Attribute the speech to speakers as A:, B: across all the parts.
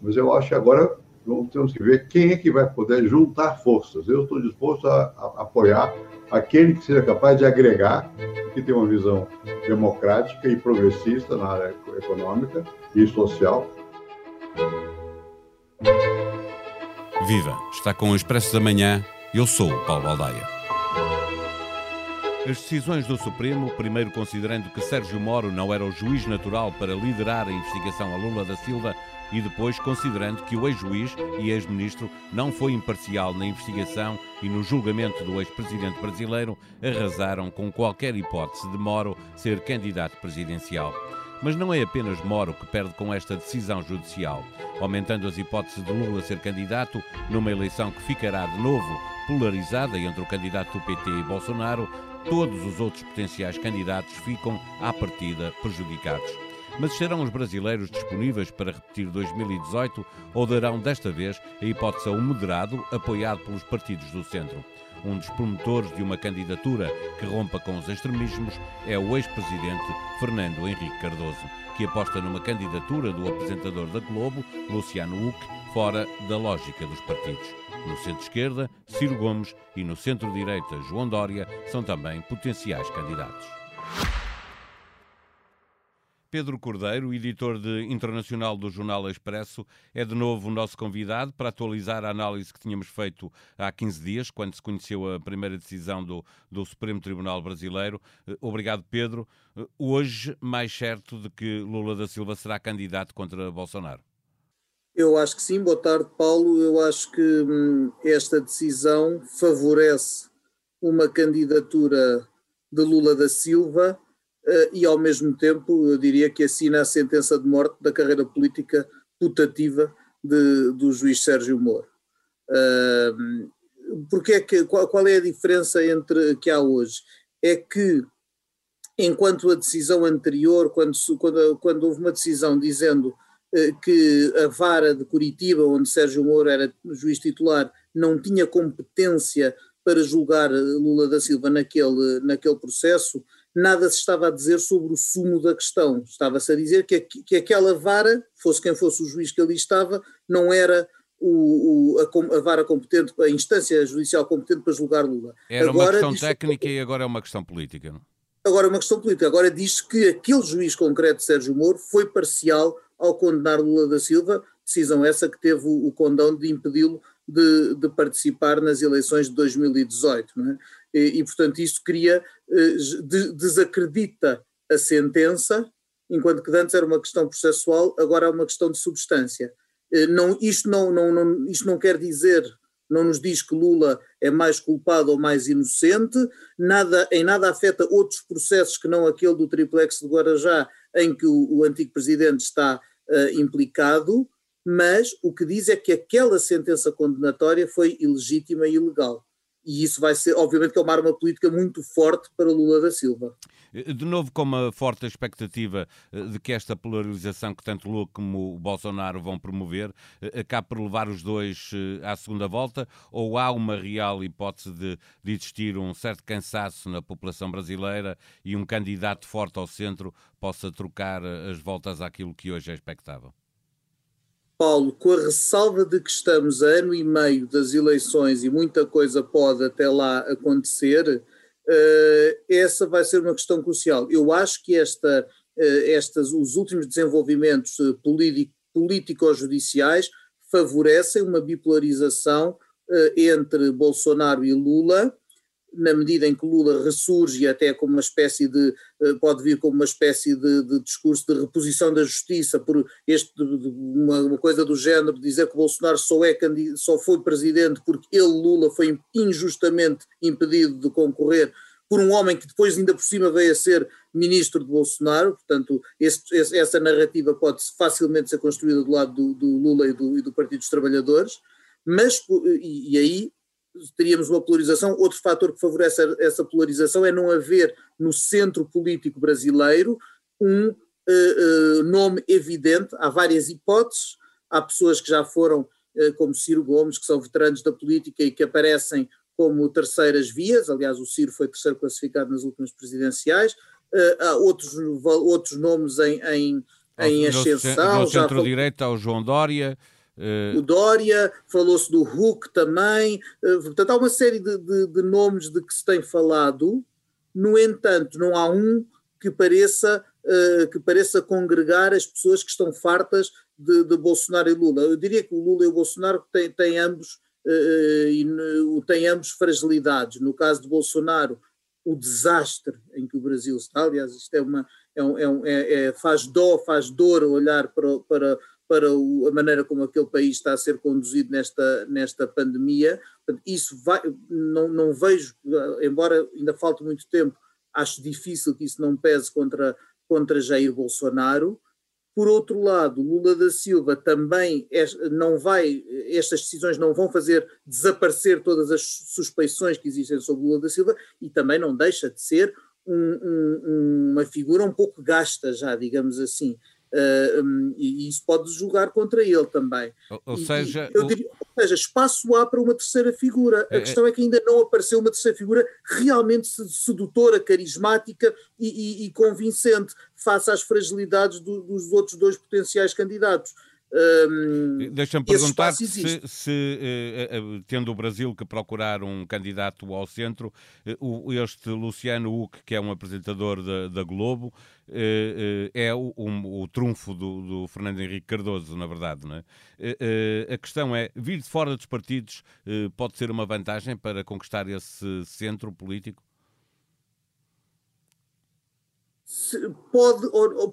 A: Mas eu acho que agora temos que ver quem é que vai poder juntar forças. Eu estou disposto a, a apoiar aquele que seja capaz de agregar, que tem uma visão democrática e progressista na área econômica e social.
B: Viva! Está com o Expresso da Manhã. Eu sou o Paulo Baldaia. As decisões do Supremo, primeiro considerando que Sérgio Moro não era o juiz natural para liderar a investigação a Lula da Silva, e depois considerando que o ex-juiz e ex-ministro não foi imparcial na investigação e no julgamento do ex-presidente brasileiro, arrasaram com qualquer hipótese de Moro ser candidato presidencial. Mas não é apenas Moro que perde com esta decisão judicial, aumentando as hipóteses de Lula ser candidato numa eleição que ficará de novo polarizada entre o candidato do PT e Bolsonaro, todos os outros potenciais candidatos ficam, à partida, prejudicados. Mas serão os brasileiros disponíveis para repetir 2018 ou darão desta vez a hipótese a um moderado apoiado pelos partidos do centro? Um dos promotores de uma candidatura que rompa com os extremismos é o ex-presidente Fernando Henrique Cardoso, que aposta numa candidatura do apresentador da Globo, Luciano Huck, fora da lógica dos partidos. No centro-esquerda, Ciro Gomes e no centro-direita, João Dória, são também potenciais candidatos. Pedro Cordeiro, editor de internacional do Jornal Expresso, é de novo o nosso convidado para atualizar a análise que tínhamos feito há 15 dias, quando se conheceu a primeira decisão do, do Supremo Tribunal Brasileiro. Eh, obrigado, Pedro. Eh, hoje, mais certo de que Lula da Silva será candidato contra Bolsonaro?
C: Eu acho que sim. Boa tarde, Paulo. Eu acho que hum, esta decisão favorece uma candidatura de Lula da Silva uh, e, ao mesmo tempo, eu diria que assina a sentença de morte da carreira política putativa de, do juiz Sérgio Moro. Uh, porque é que, qual, qual, é a diferença entre que há hoje? É que, enquanto a decisão anterior, quando, quando, quando houve uma decisão dizendo que a vara de Curitiba, onde Sérgio Moro era juiz titular, não tinha competência para julgar Lula da Silva naquele, naquele processo, nada se estava a dizer sobre o sumo da questão. Estava-se a dizer que, que aquela vara, fosse quem fosse o juiz que ali estava, não era o, o, a, a, vara competente, a instância judicial competente para julgar Lula.
B: Era agora, uma questão técnica e agora é uma questão política. Não?
C: Agora é uma questão política. Agora diz que aquele juiz concreto, Sérgio Moro, foi parcial ao condenar Lula da Silva, decisão essa que teve o, condão de impedi-lo de, de, participar nas eleições de 2018. Não é? e, e portanto, isto cria, eh, desacredita a sentença, enquanto que antes era uma questão processual, agora é uma questão de substância. Eh, não, isto, não, não, não, isto não quer dizer, não nos diz que Lula é mais culpado ou mais inocente, nada, em nada afeta outros processos que não aquele do triplex de Guarajá, em que o, o antigo presidente está uh, implicado, mas o que diz é que aquela sentença condenatória foi ilegítima e ilegal e isso vai ser, obviamente, que é uma arma política muito forte para Lula da Silva.
B: De novo, com uma forte expectativa eh, de que esta polarização que tanto Lula como Bolsonaro vão promover eh, acabe por levar os dois eh, à segunda volta, ou há uma real hipótese de, de existir um certo cansaço na população brasileira e um candidato forte ao centro possa trocar as voltas àquilo que hoje é expectável?
C: Paulo, com a ressalva de que estamos a ano e meio das eleições e muita coisa pode até lá acontecer, uh, essa vai ser uma questão crucial. Eu acho que esta, uh, estas, os últimos desenvolvimentos uh, político-judiciais favorecem uma bipolarização entre Bolsonaro e Lula, na medida em que Lula ressurge até como uma espécie de, eh, pode vir como uma espécie de, de discurso de reposição da justiça por este, uma, uma, coisa do género, dizer que Bolsonaro só, é, só foi presidente porque ele, Lula, foi injustamente impedido de concorrer por um homem que depois ainda por cima veio a ser ministro de Bolsonaro, portanto esse, essa narrativa pode facilmente ser construída do lado do, do Lula e do, e do Partido dos Trabalhadores, mas, e, e aí teríamos uma polarização. Outro fator que favorece essa polarização é não haver no centro político brasileiro um uh, uh, nome evidente. Há várias hipóteses, há pessoas que já foram, uh, como Ciro Gomes, que são veteranos da política e que aparecem como terceiras vias. Aliás, o Ciro foi terceiro classificado nas últimas presidenciais. há outros, outros nomes em, em em ascensão.
B: No centro-direita, ao João Dória.
C: Uh... O Dória, falou-se do Hulk também. Uh, portanto, há uma série de, de, de, nomes de que se tem falado. No entanto, não há um que pareça, uh, que pareça congregar as pessoas que estão fartas de, de, Bolsonaro e Lula. Eu diria que o Lula e o Bolsonaro têm, têm ambos uh, têm ambos fragilidades. No caso de Bolsonaro, o desastre em que o Brasil está, aliás, isto é uma, é, um, é, é, faz dó, faz dor olhar para, para, para o, a maneira como aquele país está a ser conduzido nesta, nesta pandemia. Isso vai, não, não vejo, embora ainda falte muito tempo, acho difícil que isso não pese contra, contra Jair Bolsonaro. Por outro lado, Lula da Silva também não vai, estas decisões não vão fazer desaparecer todas as suspeições que existem sobre Lula da Silva e também não deixa de ser um, um, uma figura um pouco gasta já, digamos assim. Uh, um, e isso pode julgar contra ele também.
B: Ou, ou seja,
C: eu diria, ou seja, espaço há para uma terceira figura. A é, é, questão é que ainda não apareceu uma terceira figura realmente sedutora, carismática e, e, e convincente face às fragilidades do, dos outros dois potenciais candidatos.
B: Um, Deixa-me perguntar se, se uh, tendo o Brasil que procurar um candidato ao centro, uh, este Luciano Huck, que é um apresentador da, da Globo, uh, é o, um, o trunfo do, do, Fernando Henrique Cardoso, na verdade. Não é? a questão é: vir de fora dos partidos pode ser uma vantagem para conquistar esse centro político?
C: Pode,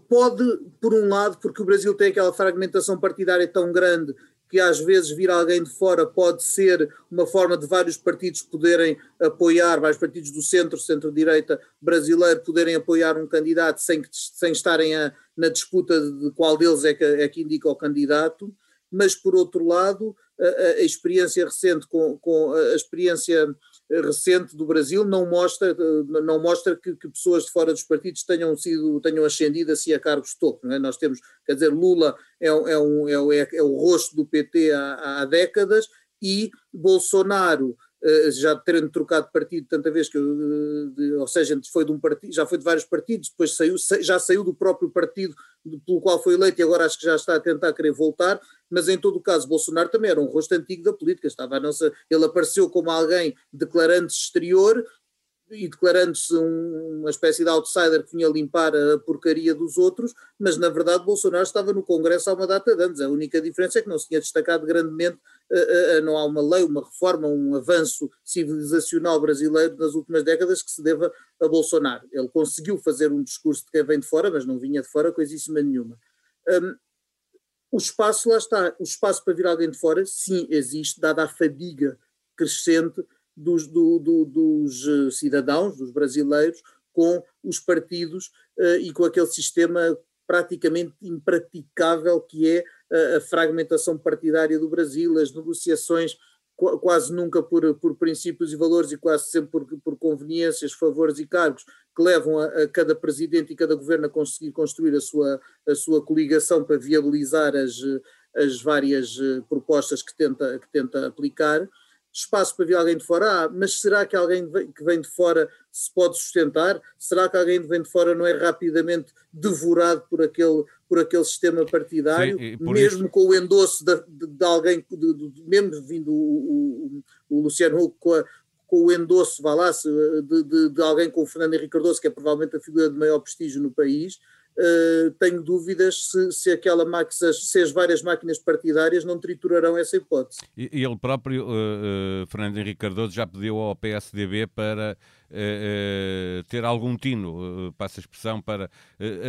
C: pode, por um lado, porque o Brasil tem aquela fragmentação partidária tão grande que às vezes vir alguém de fora pode ser uma forma de vários partidos poderem apoiar, vários partidos do centro, centro-direita brasileiro poderem apoiar um candidato sem, sem estarem a, na disputa de qual deles é que, é que indica o candidato, mas por outro lado a, experiência recente com, com a experiência recente do Brasil não mostra, não mostra que, que, pessoas de fora dos partidos tenham sido, tenham ascendido assim a cargos de topo. É? Nós temos, quer dizer, Lula é, é, um, é, é, o rosto do PT há, há décadas e Bolsonaro eh, já terem trocado partido tanta vez que, eh, ou seja, foi de um partido, já foi de vários partidos, depois saiu, já saiu do próprio partido pelo qual foi eleito e agora acho que já está a tentar querer voltar, mas em todo o caso Bolsonaro também era um rosto antigo da política, estava a nossa, ele apareceu como alguém declarante exterior e declarando-se um, uma espécie de outsider que vinha limpar a porcaria dos outros, mas na verdade Bolsonaro estava no Congresso há uma data de anos. A única diferença é que não se tinha destacado grandemente, não há uma lei, uma reforma, um avanço civilizacional brasileiro nas últimas décadas que se deva a Bolsonaro. Ele conseguiu fazer um discurso de quem vem de fora, mas não vinha de fora coisíssima nenhuma. Um, o espaço, lá está, o espaço para vir alguém de fora, sim, existe, dada a fadiga crescente dos, do, do, dos eh, cidadãos, dos brasileiros, com os partidos e com aquele sistema praticamente impraticável que é a, fragmentação partidária do Brasil, as negociações quase nunca por, por princípios e valores e quase sempre por, por conveniências, favores e cargos que levam a, a, cada presidente e cada governo a conseguir construir a sua, a sua coligação para viabilizar as, as várias eh, propostas que tenta, que tenta aplicar espaço para vir alguém de fora, ah, mas será que alguém que vem de fora se pode sustentar? Será que alguém que vem de fora não é rapidamente devorado por aquele, por aquele sistema partidário, Sim, mesmo isso... com o endosso de, de, de alguém, de, mesmo vindo o, o, o Luciano Huck com, a, com o endosso, vá lá, de, alguém como o Fernando Henrique Cardoso, que é provavelmente a figura de maior prestígio no país, Uh, tenho dúvidas se, se, aquela máquina, se as várias máquinas partidárias não triturarão essa hipótese.
B: E, ele próprio, uh, uh, Fernando Henrique Cardoso, já pediu ao PSDB para ter algum tino, uh, passa a expressão, para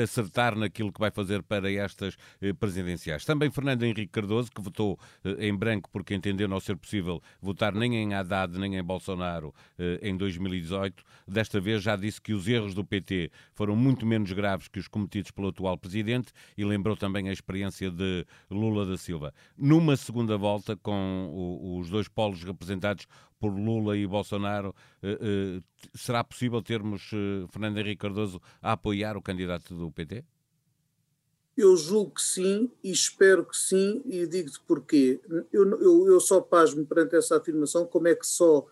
B: acertar naquilo que vai fazer para estas presidenciais. Também Fernando Henrique Cardoso, que votou em branco porque entendeu não ser possível votar nem em Haddad nem em Bolsonaro em 2018, desta vez já disse que os erros do PT foram muito menos graves que os cometidos pelo atual presidente e lembrou também a experiência de Lula da Silva. Numa segunda volta, com os dois polos representados por Lula e Bolsonaro, eh, eh, será possível termos eh, Fernando Henrique Cardoso a apoiar o candidato do PT?
C: Eu julgo que sim e espero que sim e digo-te porquê. Eu, eu, eu só pasmo perante essa afirmação como é que só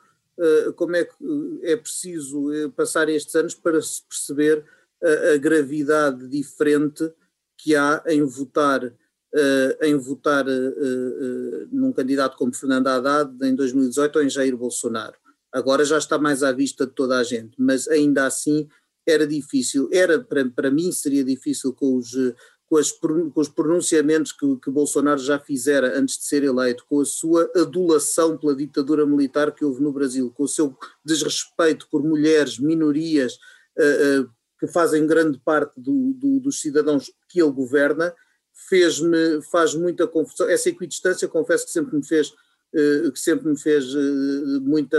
C: como é que é preciso passar estes anos para se perceber a, a gravidade diferente que há em votar, uh, em votar uh, num candidato como Fernando Haddad em 2018 ou em Jair Bolsonaro. Agora já está mais à vista de toda a gente, mas ainda assim era difícil. Era, para, para mim, seria difícil com os com, as, com, os pronunciamentos que, que, Bolsonaro já fizera antes de ser eleito, com a sua adulação pela ditadura militar que houve no Brasil, com o seu desrespeito por mulheres, minorias, uh, uh, que fazem grande parte do, do, dos cidadãos que ele governa, fez-me, faz muita confusão. Essa equidistância, confesso que sempre me fez, uh, que sempre me fez muita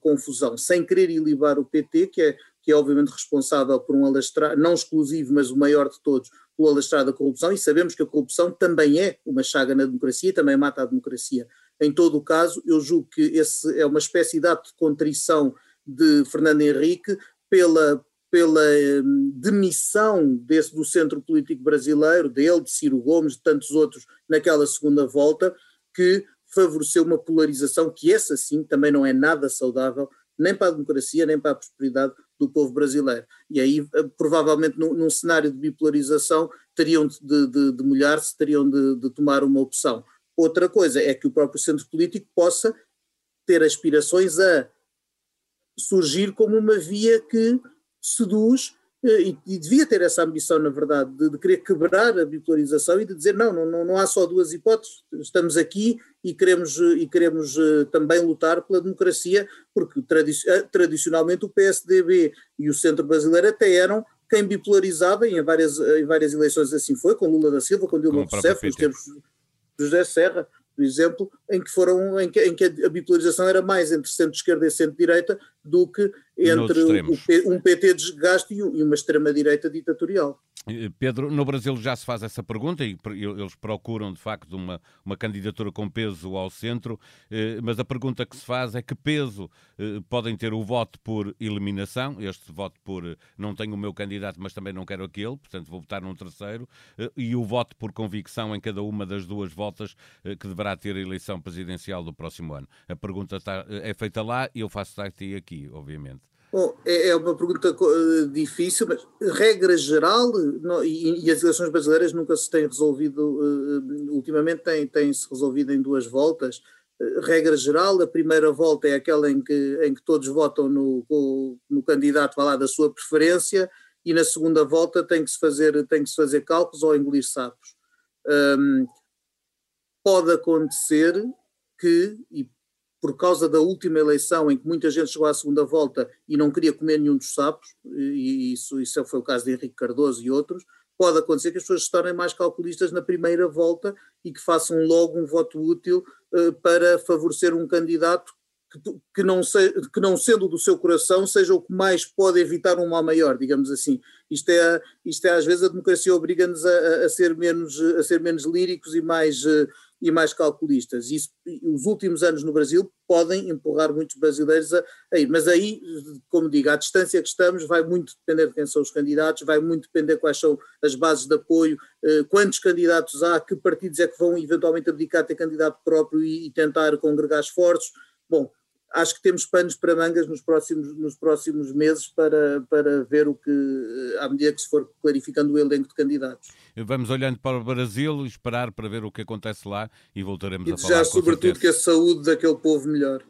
C: confusão, sem querer ilibar o PT, que é, que é obviamente responsável por um alastrado, não exclusivo, mas o maior de todos, pelo alastrado da corrupção, e sabemos que a corrupção também é uma chaga na democracia, também mata a democracia. Em todo o caso, eu julgo que esse é uma espécie de ato de contrição de Fernando Henrique pela, pela hum, demissão desse, do centro político brasileiro, dele, de Ciro Gomes, de tantos outros, naquela segunda volta, que favoreceu uma polarização que essa sim também não é nada saudável, nem para a democracia, nem para a prosperidade do povo brasileiro. E aí, eh, provavelmente, num, num cenário de bipolarização, teriam de, de, de molhar-se, teriam de, de tomar uma opção. Outra coisa é que o próprio centro político possa ter aspirações a surgir como uma via que seduz eh, e, e, devia ter essa ambição, na verdade, de, de, querer quebrar a bipolarização e de dizer não, não, não há só duas hipóteses, estamos aqui e queremos, e queremos uh, também lutar pela democracia, porque tradi eh, tradicionalmente o PSDB e o Centro Brasileiro até eram quem bipolarizava, e em várias, em várias eleições assim foi, com Lula da Silva, com Dilma Rousseff, nos tempos de José Serra, por exemplo, em que, foram, em que, em que a bipolarização era mais entre centro-esquerda e centro-direita do que entre um PT de desgaste e uma extrema-direita ditatorial.
B: Eh, Pedro, no Brasil já se faz essa pergunta e eles procuram de facto uma, uma candidatura com peso ao centro, eh, mas a pergunta que se faz é que peso eh, podem ter o voto por eliminação, este voto por não tenho o meu candidato, mas também não quero aquele, portanto vou votar num terceiro, e o voto por convicção em cada uma das duas voltas que deverá ter a eleição presidencial do próximo ano. A pergunta está, é feita lá e eu faço aqui, obviamente.
C: Bom, é, é uma pergunta eh, difícil, mas regra geral, não, e, e, as eleições brasileiras nunca se têm resolvido, uh, ultimamente têm, têm-se resolvido em duas voltas. Uh, regra geral, a primeira volta é aquela em que, em que todos votam no, no candidato lá da sua preferência, e na segunda volta tem que se fazer, tem que se fazer cálculos ou engolir sapos. Um, pode acontecer que, e por causa da última eleição em que muita gente chegou à segunda volta e não queria comer nenhum dos sapos, e isso, isso foi o caso de Henrique Cardoso e outros, pode acontecer que as pessoas se tornem mais calculistas na primeira volta e que façam logo um voto útil uh, para favorecer um candidato que, não se, que não sendo do seu coração seja o que mais pode evitar um mal maior, digamos assim. Isto é, isto é às vezes a democracia obriga-nos a, a, ser menos, a ser menos líricos e mais... Uh, e mais calculistas. Isso, os últimos anos no Brasil podem empurrar muitos brasileiros a, a, ir. Mas aí, como digo, a distância que estamos vai muito depender de quem são os candidatos, vai muito depender quais são as bases de apoio, eh, quantos candidatos há, que partidos é que vão eventualmente abdicar ter candidato próprio e, e tentar congregar esforços. Bom, acho que temos panos para mangas nos próximos, nos próximos meses para, para ver o que, à medida que se for clarificando o elenco de candidatos.
B: Vamos olhando para o Brasil e esperar para ver o que acontece lá e voltaremos e a falar.
C: E desejar, sobretudo, que a saúde daquele povo melhore.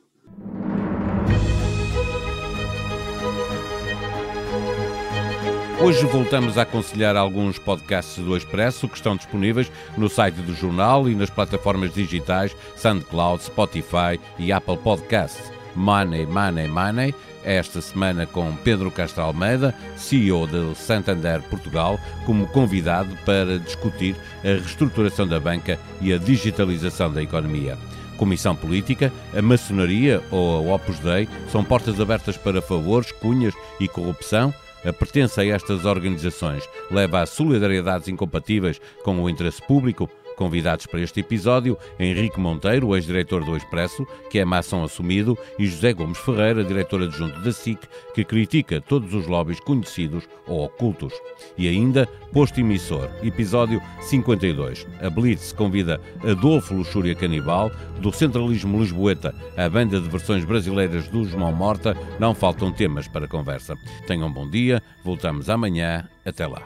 B: Hoje voltamos a aconselhar alguns podcasts do Expresso que estão disponíveis no site do jornal e nas plataformas digitais SoundCloud, Spotify e Apple Podcasts. Money, Money, Money, esta semana com Pedro Castro Almeida, CEO de Santander Portugal, como convidado para discutir a reestruturação da banca e a digitalização da economia. Comissão Política, a maçonaria ou a Opus Dei são portas abertas para favores, cunhas e corrupção a pertença a estas organizações leva a solidariedades incompatíveis com o interesse público, Convidados para este episódio, Henrique Monteiro, ex-diretor do Expresso, que é maçom assumido, e José Gomes Ferreira, diretor adjunto da SIC, que critica todos os lobbies conhecidos ou ocultos. E ainda, Posto Emissor, episódio 52. A Blitz convida Adolfo Luxúria Canibal, do Centralismo Lisboeta à banda de versões brasileiras do Mão Morta. Não faltam temas para conversa. Tenham um bom dia, voltamos amanhã. Até lá.